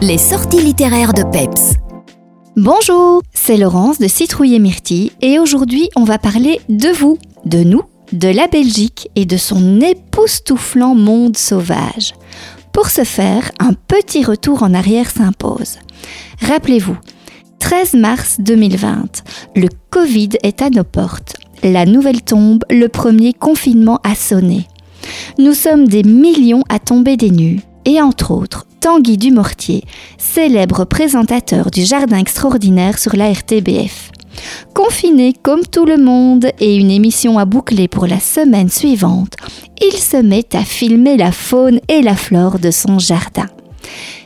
Les sorties littéraires de Peps. Bonjour, c'est Laurence de Citrouille et Myrtille et aujourd'hui on va parler de vous, de nous, de la Belgique et de son époustouflant monde sauvage. Pour ce faire, un petit retour en arrière s'impose. Rappelez-vous, 13 mars 2020, le Covid est à nos portes. La nouvelle tombe, le premier confinement a sonné. Nous sommes des millions à tomber des nues, et entre autres, Tanguy Dumortier, célèbre présentateur du Jardin extraordinaire sur la RTBF. Confiné comme tout le monde et une émission à boucler pour la semaine suivante, il se met à filmer la faune et la flore de son jardin.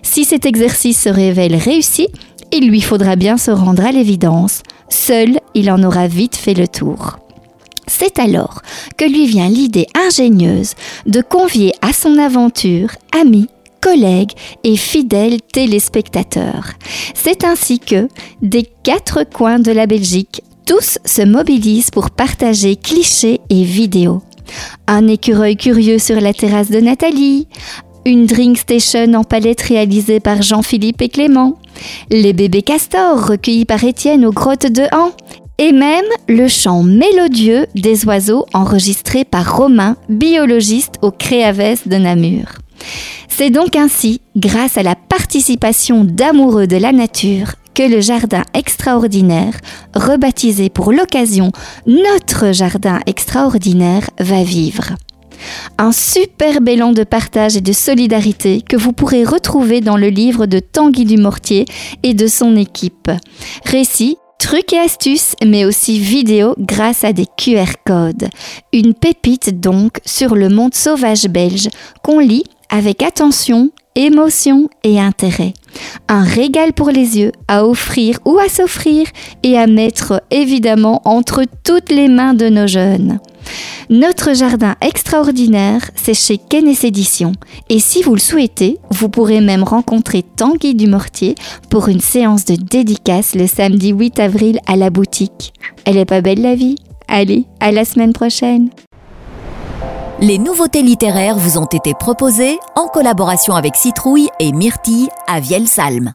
Si cet exercice se révèle réussi, il lui faudra bien se rendre à l'évidence. Seul, il en aura vite fait le tour. C'est alors que lui vient l'idée ingénieuse de convier à son aventure amis, collègues et fidèles téléspectateurs. C'est ainsi que, des quatre coins de la Belgique, tous se mobilisent pour partager clichés et vidéos. Un écureuil curieux sur la terrasse de Nathalie, une drink station en palette réalisée par Jean-Philippe et Clément, les bébés castors recueillis par Étienne aux grottes de Han, et même le chant mélodieux des oiseaux enregistré par Romain, biologiste au Créaves de Namur. C'est donc ainsi, grâce à la participation d'amoureux de la nature, que le jardin extraordinaire, rebaptisé pour l'occasion Notre Jardin extraordinaire, va vivre. Un superbe élan de partage et de solidarité que vous pourrez retrouver dans le livre de Tanguy Dumortier et de son équipe. Récit Trucs et astuces, mais aussi vidéos grâce à des QR codes. Une pépite donc sur le monde sauvage belge qu'on lit avec attention, émotion et intérêt. Un régal pour les yeux à offrir ou à s'offrir et à mettre évidemment entre toutes les mains de nos jeunes. Notre jardin extraordinaire, c'est chez Kennes Éditions. Et si vous le souhaitez, vous pourrez même rencontrer Tanguy Dumortier pour une séance de dédicace le samedi 8 avril à la boutique. Elle est pas belle la vie? Allez, à la semaine prochaine Les nouveautés littéraires vous ont été proposées en collaboration avec Citrouille et Myrtille à Vielsalm.